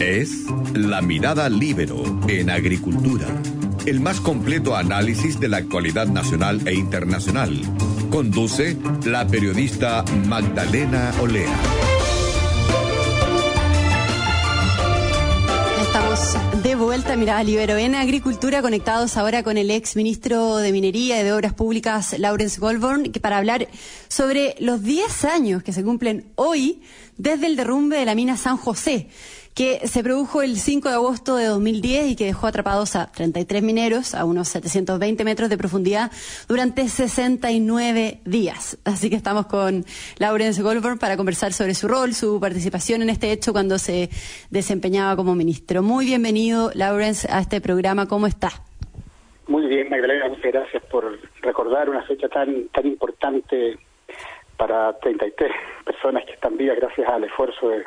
Es La Mirada Libero en Agricultura, el más completo análisis de la actualidad nacional e internacional. Conduce la periodista Magdalena Olea. Estamos de vuelta, Mirada Libero, en Agricultura, conectados ahora con el ex ministro de Minería y de Obras Públicas, Lawrence Goldborn, para hablar sobre los 10 años que se cumplen hoy desde el derrumbe de la mina San José que se produjo el 5 de agosto de 2010 y que dejó atrapados a 33 mineros a unos 720 metros de profundidad durante 69 días. Así que estamos con Laurence Goldberg para conversar sobre su rol, su participación en este hecho cuando se desempeñaba como ministro. Muy bienvenido, Laurence, a este programa. ¿Cómo está? Muy bien, Magdalena, muchas gracias por recordar una fecha tan, tan importante para 33 personas que están vivas gracias al esfuerzo de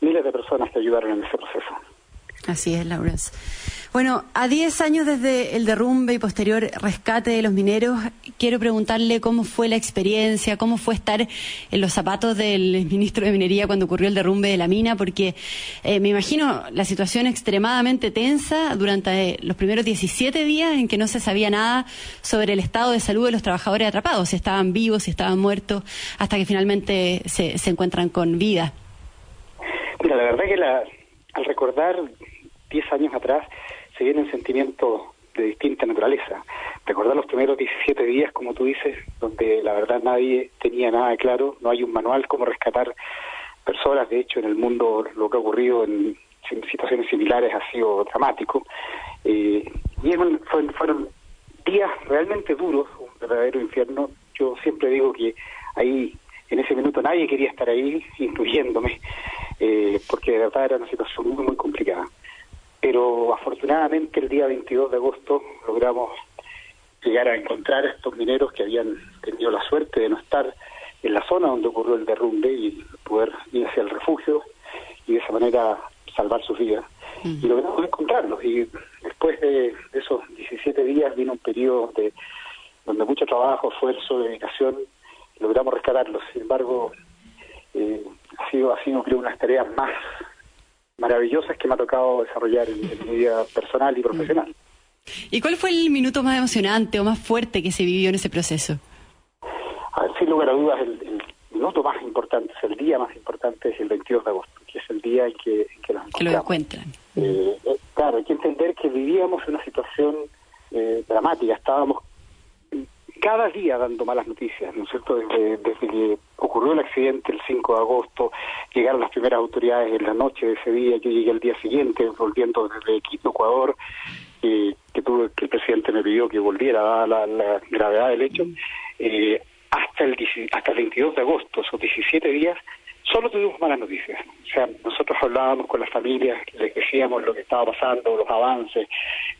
miles de personas que ayudaron en ese proceso. Así es, Laura. Bueno, a 10 años desde el derrumbe y posterior rescate de los mineros, quiero preguntarle cómo fue la experiencia, cómo fue estar en los zapatos del ministro de Minería cuando ocurrió el derrumbe de la mina, porque eh, me imagino la situación extremadamente tensa durante los primeros 17 días en que no se sabía nada sobre el estado de salud de los trabajadores atrapados, si estaban vivos, si estaban muertos, hasta que finalmente se, se encuentran con vida. La verdad que la, al recordar 10 años atrás se viene un sentimiento de distinta naturaleza. Recordar los primeros 17 días, como tú dices, donde la verdad nadie tenía nada claro, no hay un manual cómo rescatar personas, de hecho en el mundo lo que ha ocurrido en, situaciones similares ha sido dramático. Eh, y fueron días realmente duros, un verdadero infierno. Yo siempre digo que ahí, en ese minuto, nadie quería estar ahí, incluyéndome eh, porque de verdad era una situación muy, muy complicada. Pero afortunadamente el día 22 de agosto logramos llegar a encontrar a estos mineros que habían tenido la suerte de no estar en la zona donde ocurrió el derrumbe y poder ir hacia el refugio y de esa manera salvar sus vidas. Y logramos encontrarlos. Y después de, esos 17 días vino un periodo de, donde mucho trabajo, esfuerzo, dedicación, logramos rescatarlos. Sin embargo, eh, sido, ha sido creo, una de las tareas más maravillosas que me ha tocado desarrollar en, mi vida personal y profesional. ¿Y cuál fue el minuto más emocionante o más fuerte que se vivió en ese proceso? A ver, sin lugar a dudas, el, minuto más importante, el día más importante es el 22 de agosto, que es el día en que, en Que lo encuentran. Eh, eh, claro, hay que entender que vivíamos una situación eh, dramática, estábamos cada día dando malas noticias, ¿no es cierto? Desde, que ocurrió el accidente el 5 de agosto, llegaron las primeras autoridades en la noche de ese día, yo llegué al día siguiente, volviendo desde Quito, Ecuador, que, tuve, que el presidente me pidió que volviera a la, gravedad del hecho, eh, hasta el, hasta el 22 de agosto, esos 17 días, solo tuvimos malas noticias. O sea, nosotros hablábamos con las familias, les decíamos lo que estaba pasando, los avances,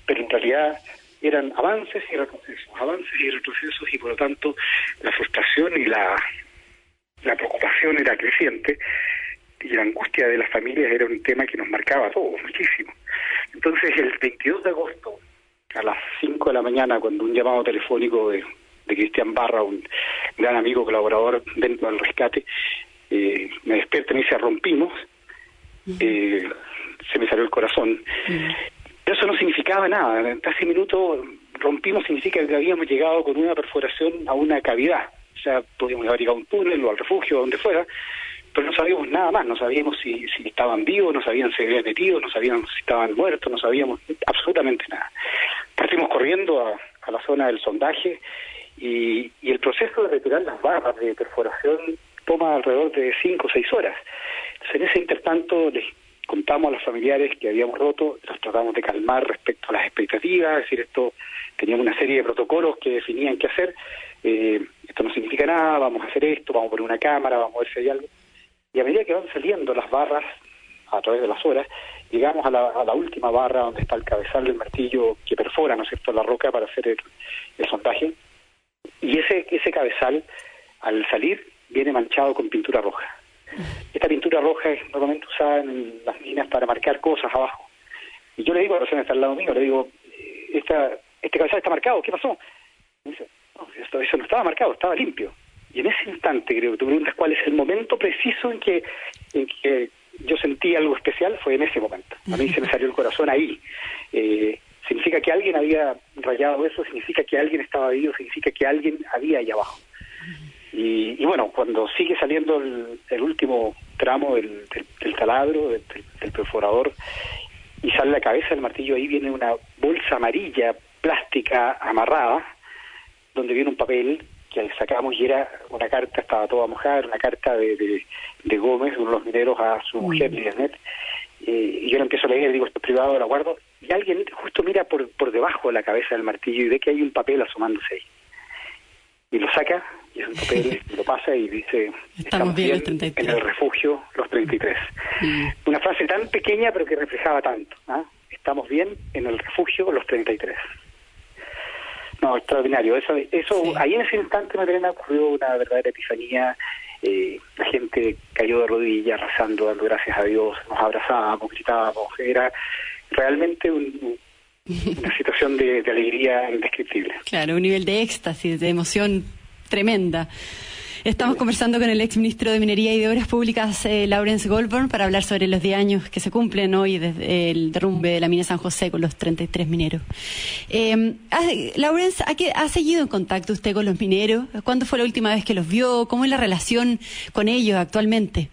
pero en realidad eran avances y retrocesos, avances y retrocesos y por lo tanto la frustración y la, la preocupación era creciente y la angustia de las familias era un tema que nos marcaba a todos muchísimo. Entonces el 22 de agosto a las 5 de la mañana cuando un llamado telefónico de, de Cristian Barra, un gran amigo colaborador dentro del rescate, eh, me despierta y me dice rompimos, eh, se me salió el corazón. Pero eso no significaba nada. En ese minuto rompimos significa que habíamos llegado con una perforación a una cavidad. O sea, podíamos haber a un túnel o al refugio, donde fuera, pero no sabíamos nada más. No sabíamos si, si estaban vivos, no sabíamos si habían metido, no sabíamos si estaban muertos, no sabíamos absolutamente nada. Partimos corriendo a, la zona del sondaje y, y el proceso de retirar las barras de perforación toma alrededor de cinco o seis horas. Entonces, en ese intertanto contamos a los familiares que habíamos roto, los tratamos de calmar respecto a las expectativas, es decir, esto teníamos una serie de protocolos que definían qué hacer, eh, esto no significa nada, vamos a hacer esto, vamos a poner una cámara, vamos a ver si hay algo. Y a medida que van saliendo las barras a través de las horas, llegamos a la, última barra donde está el cabezal del martillo que perfora, ¿no es cierto?, la roca para hacer el, el sondaje. Y ese, ese cabezal, al salir, viene manchado con pintura roja. Esta pintura roja es normalmente usada en las minas para marcar cosas abajo. Y yo le digo a la persona que está al lado mío, le digo, esta, este cabezal está marcado, ¿qué pasó? Y dice, no, esto, eso no estaba marcado, estaba limpio. Y en ese instante, creo que tú preguntas cuál es el momento preciso en que, en que yo sentí algo especial fue en ese momento. A mí se me salió el corazón ahí. Eh, significa que alguien había rayado eso, significa que alguien estaba vivo, significa que alguien había ahí abajo. Y, bueno, cuando sigue saliendo el, último tramo del, taladro, del, perforador, y sale la cabeza del martillo, ahí viene una bolsa amarilla, plástica, amarrada, donde viene un papel que sacamos y era una carta, estaba toda mojada, una carta de, de, Gómez, uno de los mineros, a su mujer, Lianet. Eh, y yo la empiezo a leer, digo, esto es privado, la guardo, y alguien justo mira por, por debajo de la cabeza del martillo y ve que hay un papel asomándose ahí. Y lo saca, y es un papel, lo pasa y dice, estamos, bien, en el refugio los 33. Mm. Una frase tan pequeña pero que reflejaba tanto. ¿ah? Estamos bien en el refugio los 33. No, extraordinario. Eso, eso ahí en ese instante, Macarena, ocurrió una verdadera epifanía. Eh, la gente cayó de rodillas, rezando, dando gracias a Dios, nos abrazábamos, gritábamos. Era realmente una situación de, de alegría indescriptible. Claro, un nivel de éxtasis, de emoción tremenda. Estamos conversando con el ex ministro de Minería y de Obras Públicas, eh, Lawrence Goldborn, para hablar sobre los 10 años que se cumplen hoy desde el derrumbe de la mina San José con los 33 mineros. Eh, Lawrence, ¿ha, seguido en contacto usted con los mineros? ¿Cuándo fue la última vez que los vio? ¿Cómo es la relación con ellos actualmente?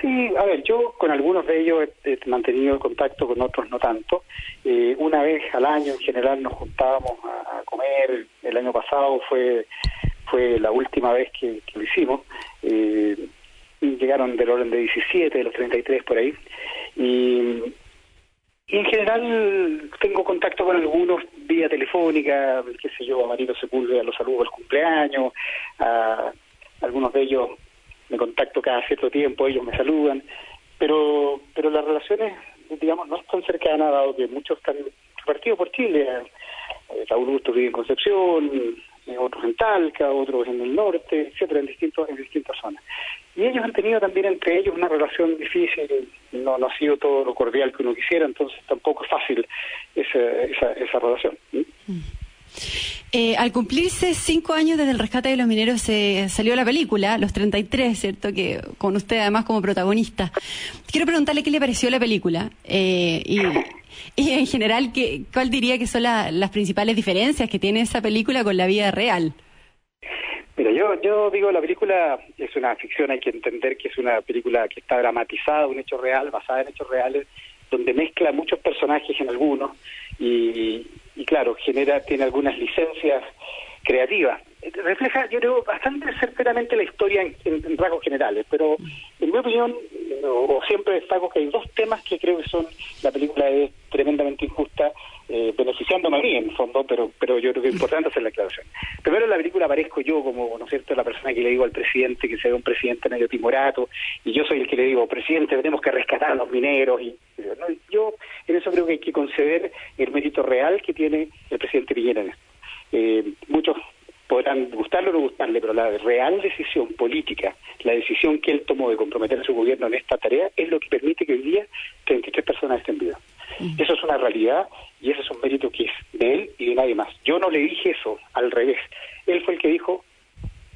Sí, a ver, yo con algunos de ellos he, mantenido contacto, con otros no tanto. Eh, una vez al año en general nos juntábamos a comer. El año pasado fue fue la última vez que, lo hicimos. Eh, llegaron del orden de 17, de los 33 por ahí. Y, en general tengo contacto con algunos vía telefónica, qué sé yo, a Marito Sepúlveda los saludo el cumpleaños, a algunos de ellos me contacto cada cierto tiempo, ellos me saludan, pero pero las relaciones, digamos, no están cercanas, dado que muchos están repartidos por Chile. Eh, Raúl Gusto vive en Concepción, eh, otros en Talca, otros en el norte, etcétera, en distintos en distintas zonas. Y ellos han tenido también entre ellos una relación difícil, no, no ha sido todo lo cordial que uno quisiera, entonces tampoco es fácil esa, esa, esa relación. Eh, al cumplirse cinco años desde el rescate de los mineros se salió la película, Los 33, ¿cierto? Que con usted además como protagonista. Quiero preguntarle qué le pareció la película eh, y, y en general, ¿qué, ¿cuál diría que son las principales diferencias que tiene esa película con la vida real? Mira, yo, yo digo, la película es una ficción, hay que entender que es una película que está dramatizada, un hecho real, basada en hechos reales, donde mezcla muchos personajes en algunos y, y claro, genera, tiene algunas licencias creativas. Refleja, yo creo, bastante certeramente la historia en, rasgos generales, pero en mi opinión, o, siempre destaco que hay dos temas que creo que son, la película es tremendamente injusta, eh, beneficiándome a mí en fondo, pero pero yo creo que es importante hacer la aclaración. Primero en la película aparezco yo como, ¿no es cierto?, la persona que le digo al presidente que sea un presidente medio timorato, y yo soy el que le digo, presidente, tenemos que rescatar a los mineros, y yo en eso creo que hay que conceder el mérito real que tiene el presidente Piñera. Eh, muchos podrán gustarle o no gustarle, pero la real decisión política, la decisión que él tomó de comprometer a su gobierno en esta tarea, es lo que permite que hoy día 33 personas estén vivas. Eso es una realidad y ese es un mérito que es de él y de nadie más. Yo no le dije eso, al revés. Él fue el que dijo,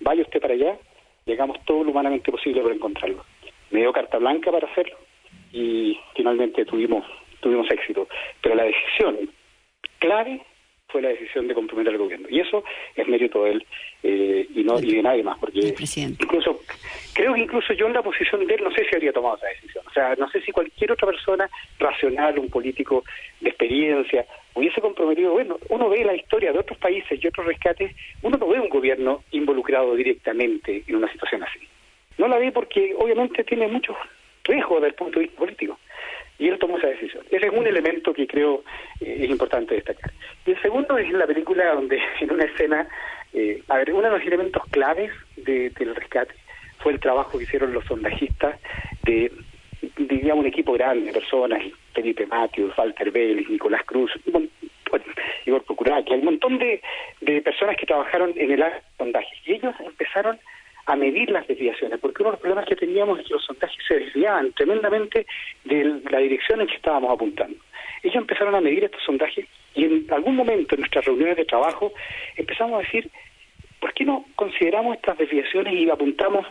vaya usted para allá, llegamos todo lo humanamente posible para encontrarlo. Me dio carta blanca para hacerlo y finalmente tuvimos, tuvimos éxito. Pero la decisión clave fue la decisión de comprometer al gobierno. Y eso es mérito de él eh, y no y de nadie más, porque incluso creo que incluso yo en la posición de él no sé si habría tomado esa decisión. O sea, no sé si cualquier otra persona racional, un político de experiencia, hubiese comprometido. Bueno, uno ve la historia de otros países y otros rescates, uno no ve un gobierno involucrado directamente en una situación así. No la ve porque obviamente tiene muchos riesgos desde el punto de vista político y él tomó esa decisión. Ese es un elemento que creo eh, es importante destacar. Y el segundo es la película donde en una escena, eh, a ver, uno de los elementos claves de, del rescate fue el trabajo que hicieron los sondajistas de, digamos, un equipo grande de personas, Felipe Matius, Walter Vélez, Nicolás Cruz, Igor que hay un montón de, de personas que trabajaron en el área de sondaje. Y ellos empezaron a medir las desviaciones, porque uno de los problemas que teníamos es que los sondajes se desviaban tremendamente de la dirección en que estábamos apuntando. Ellos empezaron a medir estos sondajes y en algún momento en nuestras reuniones de trabajo empezamos a decir, ¿por qué no consideramos estas desviaciones y apuntamos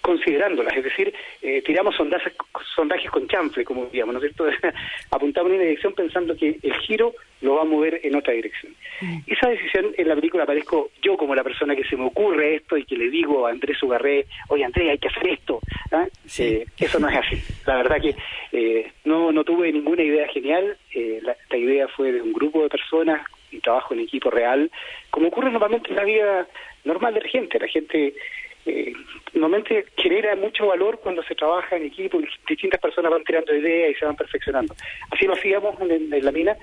considerándolas, es decir, eh, tiramos sondajes, sondajes con chanfle, como digamos, ¿no es cierto? Apuntamos en una dirección pensando que el giro lo va a mover en otra dirección. Mm. Esa decisión en la película aparezco yo como la persona que se me ocurre esto y que le digo a Andrés Ugarré, oye Andrés, hay que hacer esto. ¿ah? Eh, eso no es así. La verdad que eh, no, no tuve ninguna idea genial, la, la idea fue de un grupo de personas y trabajo en equipo real, como ocurre normalmente en la vida normal de la gente. La gente eh, normalmente genera mucho valor cuando se trabaja en equipo y distintas personas van tirando ideas y se van perfeccionando. Así lo hacíamos en, la mina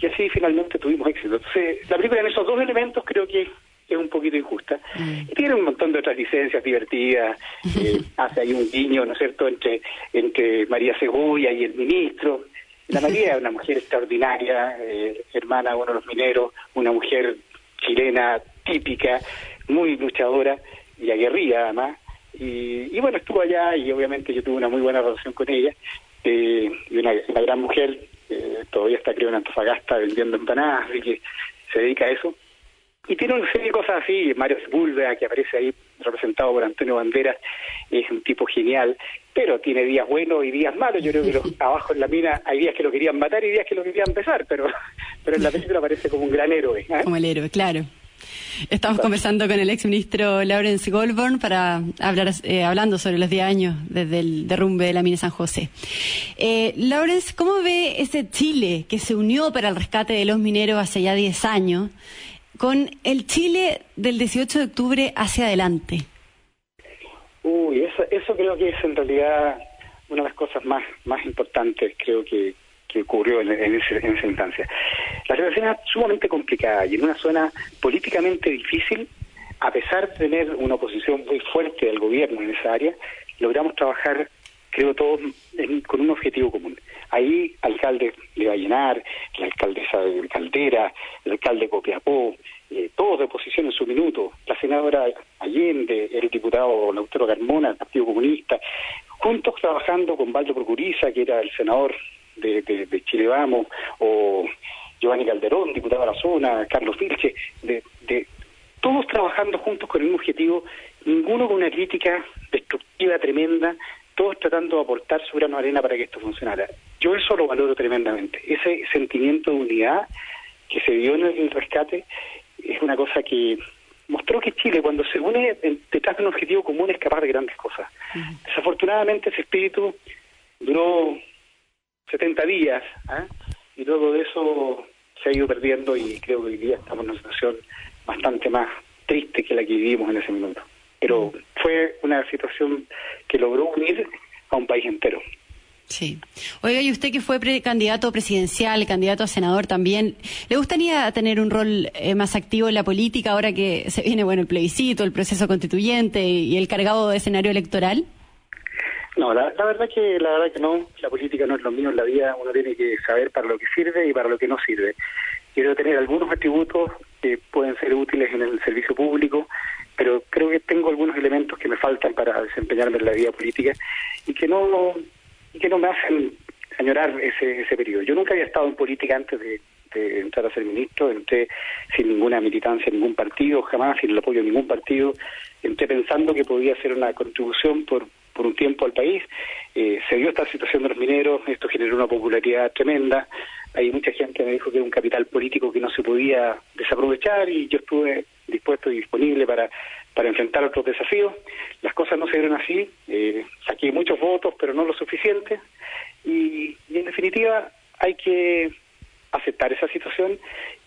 y así finalmente tuvimos éxito. Entonces, la película en esos dos elementos creo que es un poquito injusta. Mm. Y tiene un montón de otras licencias divertidas, eh, hace ahí un guiño, ¿no es cierto?, entre, entre María Cebolla y el ministro. La María es una mujer extraordinaria, eh, hermana de uno de los mineros, una mujer chilena típica, muy luchadora, y aguerrida además. Y, y, bueno, estuvo allá y obviamente yo tuve una muy buena relación con ella. Eh, y una, gran mujer, eh, todavía está creo en Antofagasta vendiendo empanadas, así que se dedica a eso. Y tiene una serie de cosas así, Mario Sepúlveda, que aparece ahí representado por Antonio Banderas, es un tipo genial, pero tiene días buenos y días malos. Yo creo que los, abajo en la mina hay días que lo querían matar y días que lo querían besar, pero, pero en la película aparece como un gran héroe. ¿eh? Como el héroe, claro. Estamos conversando con el ex ministro Lawrence Goldborn para hablar, eh, hablando sobre los 10 años desde el derrumbe de la mina San José. Eh, Lawrence, ¿cómo ve ese Chile que se unió para el rescate de los mineros hace ya 10 años con el Chile del 18 de octubre hacia adelante? Uy, eso, eso creo que es en realidad una de las cosas más, más importantes, creo que, que ocurrió en, esa instancia. La situación era sumamente complicada y en una zona políticamente difícil, a pesar de tener una oposición muy fuerte del gobierno en esa área, logramos trabajar, creo todos, con un objetivo común. Ahí, alcalde de Vallenar, la alcaldesa de Caldera, el alcalde de Copiapó, eh, todos de oposición en su minuto, la senadora Allende, el diputado Lautaro Carmona, del Partido Comunista, juntos trabajando con Valdo Procuriza, que era el senador de, de, Chile Vamos, o Giovanni Calderón, diputado de la zona, Carlos Vilche, de, de todos trabajando juntos con el mismo objetivo, ninguno con una crítica destructiva tremenda, todos tratando de aportar su grano de arena para que esto funcionara. Yo eso lo valoro tremendamente. Ese sentimiento de unidad que se dio en el rescate es una cosa que mostró que Chile, cuando se une detrás de un objetivo común, es capaz de grandes cosas. Desafortunadamente, ese espíritu duró 70 días, ¿ah? y luego de eso se ha ido perdiendo y creo que hoy día estamos en una situación bastante más triste que la que vivimos en ese minuto. Pero fue una situación que logró unir a un país entero. Sí. Oiga, y usted que fue candidato presidencial, candidato a senador también, ¿le gustaría tener un rol eh, más activo en la política ahora que se viene bueno el plebiscito, el proceso constituyente y el cargado de escenario electoral? No, la, verdad que la verdad que no, la política no es lo mío en la vida, uno tiene que saber para lo que sirve y para lo que no sirve. Quiero tener algunos atributos que pueden ser útiles en el servicio público, pero creo que tengo algunos elementos que me faltan para desempeñarme en la vida política y que no y que no me hacen añorar ese ese periodo. Yo nunca había estado en política antes de, de entrar a ser ministro, entré sin ninguna militancia en ningún partido, jamás sin el apoyo de ningún partido, entré pensando que podía hacer una contribución por por un tiempo al país. Eh, se dio esta situación de los mineros, esto generó una popularidad tremenda. Hay mucha gente que me dijo que era un capital político que no se podía desaprovechar y yo estuve dispuesto y disponible para, para enfrentar otros desafíos. Las cosas no se dieron así, eh, saqué muchos votos, pero no lo suficiente. Y, en definitiva hay que aceptar esa situación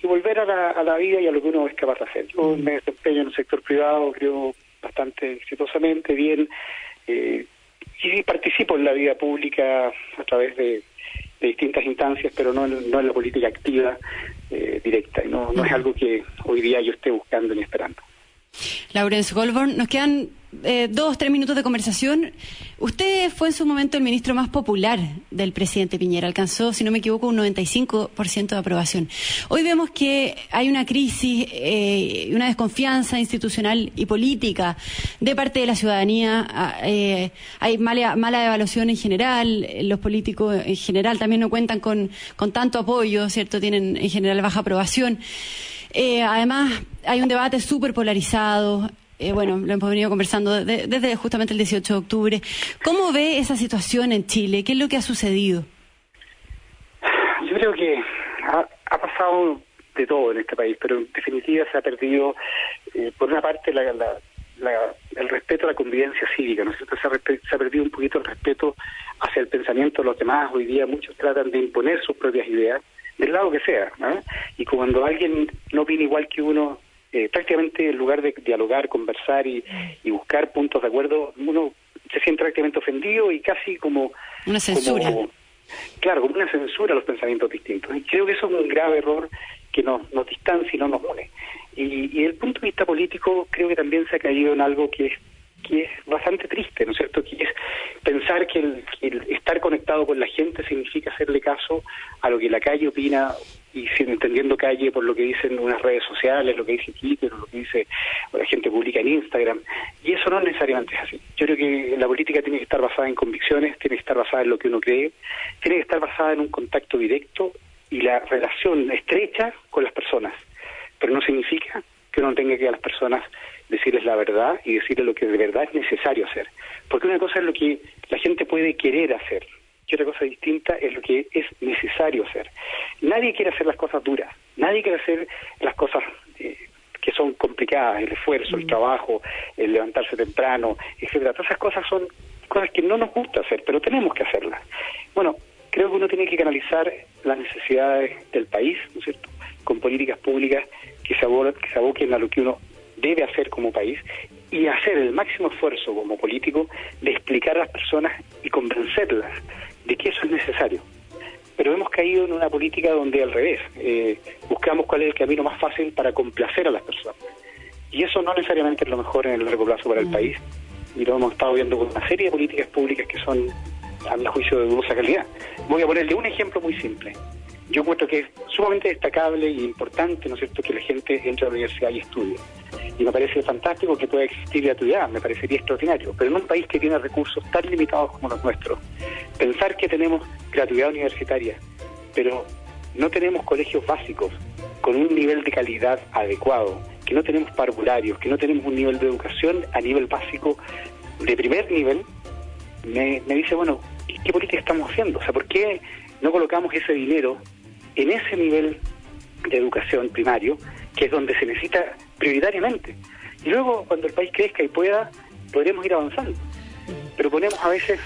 y volver a la, a la vida y a lo que uno es capaz de hacer. Yo me desempeño en el sector privado, creo bastante exitosamente, bien, eh, y participo en la vida pública a través de, distintas instancias, pero no, en la política activa eh, directa. No, no es algo que hoy día yo esté buscando ni esperando. Laurence Goldborn, nos quedan eh, dos, tres minutos de conversación. Usted fue en su momento el ministro más popular del presidente Piñera. Alcanzó, si no me equivoco, un 95% de aprobación. Hoy vemos que hay una crisis, eh, una desconfianza institucional y política de parte de la ciudadanía. Ah, eh, hay mala, mala evaluación en general. Los políticos en general también no cuentan con, con tanto apoyo, ¿cierto? Tienen en general baja aprobación. además, hay un debate súper polarizado eh, bueno, lo hemos venido conversando desde justamente el 18 de octubre. ¿Cómo ve esa situación en Chile? ¿Qué es lo que ha sucedido? Yo creo que ha, pasado de todo en este país, pero en definitiva se ha perdido, eh, por una parte, la, el respeto a la convivencia cívica, ¿no es cierto? Se ha, se ha, perdido un poquito el respeto hacia el pensamiento de los demás. Hoy día muchos tratan de imponer sus propias ideas, del lado que sea. Y cuando alguien no opina igual que uno, eh, prácticamente en lugar de dialogar, conversar y, buscar puntos de acuerdo, uno se siente prácticamente ofendido y casi como... Una censura. claro, como una censura a los pensamientos distintos. Y creo que eso es un grave error que nos, nos distancia y no nos une. Y, y el punto de vista político creo que también se ha caído en algo que es que es bastante triste, ¿no es cierto? Que es pensar que el, estar conectado con la gente significa hacerle caso a lo que la calle opina y sin entendiendo calle por lo que dicen unas redes sociales, lo que dice Twitter, lo que dice la gente publica en Instagram. Y eso no necesariamente es así. Yo creo que la política tiene que estar basada en convicciones, tiene que estar basada en lo que uno cree, tiene que estar basada en un contacto directo y la relación estrecha con las personas pero no significa que uno tenga que a las personas decirles la verdad y decirles lo que de verdad es necesario hacer. Porque una cosa es lo que la gente puede querer hacer y otra cosa distinta es lo que es necesario hacer. Nadie quiere hacer las cosas duras, nadie quiere hacer las cosas eh, que son complicadas, el esfuerzo, el mm. trabajo, el levantarse temprano, etcétera. Todas esas cosas son cosas que no nos gusta hacer, pero tenemos que hacerlas. Bueno, creo que uno tiene que canalizar las necesidades del país, ¿no es cierto?, con políticas públicas que se, aboquen a lo que uno debe hacer como país y hacer el máximo esfuerzo como político de explicar a las personas y convencerlas de que eso es necesario. Pero hemos caído en una política donde al revés, eh, buscamos cuál es el camino más fácil para complacer a las personas. Y eso no necesariamente es lo mejor en el largo plazo para el mm. país. Y lo hemos estado viendo con una serie de políticas públicas que son, a mi juicio, de dudosa calidad. Voy a ponerle un ejemplo muy simple yo encuentro que es sumamente destacable y importante, ¿no es cierto?, que la gente entre a la universidad y estudie. Y me parece fantástico que pueda existir gratuidad, me parecería extraordinario. Pero en un país que tiene recursos tan limitados como los nuestros, pensar que tenemos gratuidad universitaria, pero no tenemos colegios básicos con un nivel de calidad adecuado, que no tenemos parvularios, que no tenemos un nivel de educación a nivel básico de primer nivel, me, me dice, bueno, ¿qué política estamos haciendo? O sea, ¿por qué no colocamos ese dinero en ese nivel de educación primario, que es donde se necesita prioritariamente. Y luego, cuando el país crezca y pueda, podremos ir avanzando. Pero ponemos a veces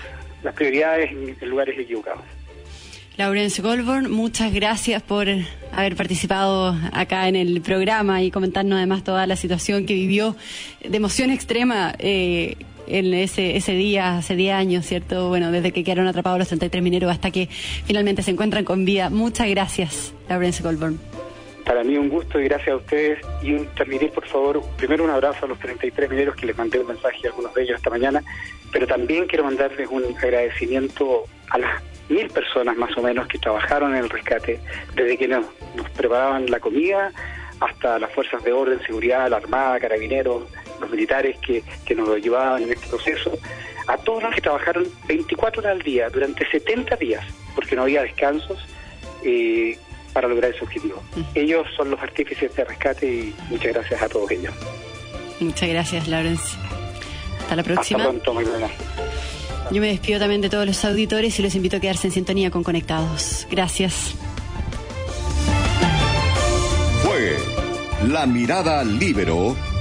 las prioridades en lugares equivocados. Laurence Goldborn, muchas gracias por haber participado acá en el programa y comentarnos además toda la situación que vivió de emoción extrema eh, en ese, ese día, hace 10 años, ¿cierto? Bueno, desde que quedaron atrapados los 33 mineros hasta que finalmente se encuentran con vida. Muchas gracias, Laurence Goldborn. Para mí un gusto y gracias a ustedes. Y un, transmitir, por favor, primero un abrazo a los 33 mineros que les mandé un mensaje a algunos de ellos esta mañana, pero también quiero mandarles un agradecimiento a las mil personas más o menos que trabajaron en el rescate, desde que nos preparaban la comida hasta las fuerzas de orden, seguridad, la Armada, Carabineros, los militares que, que nos llevaban en este proceso, a todos los que trabajaron 24 horas al día durante 70 días, porque no había descansos, eh, para lograr ese objetivo. Ellos son los artífices de rescate y muchas gracias a todos ellos. Muchas gracias, Lawrence. Hasta la próxima. Hasta pronto, muy buenas. Yo me despido también de todos los auditores y los invito a quedarse en sintonía con Conectados. Gracias. Fue La Mirada Libero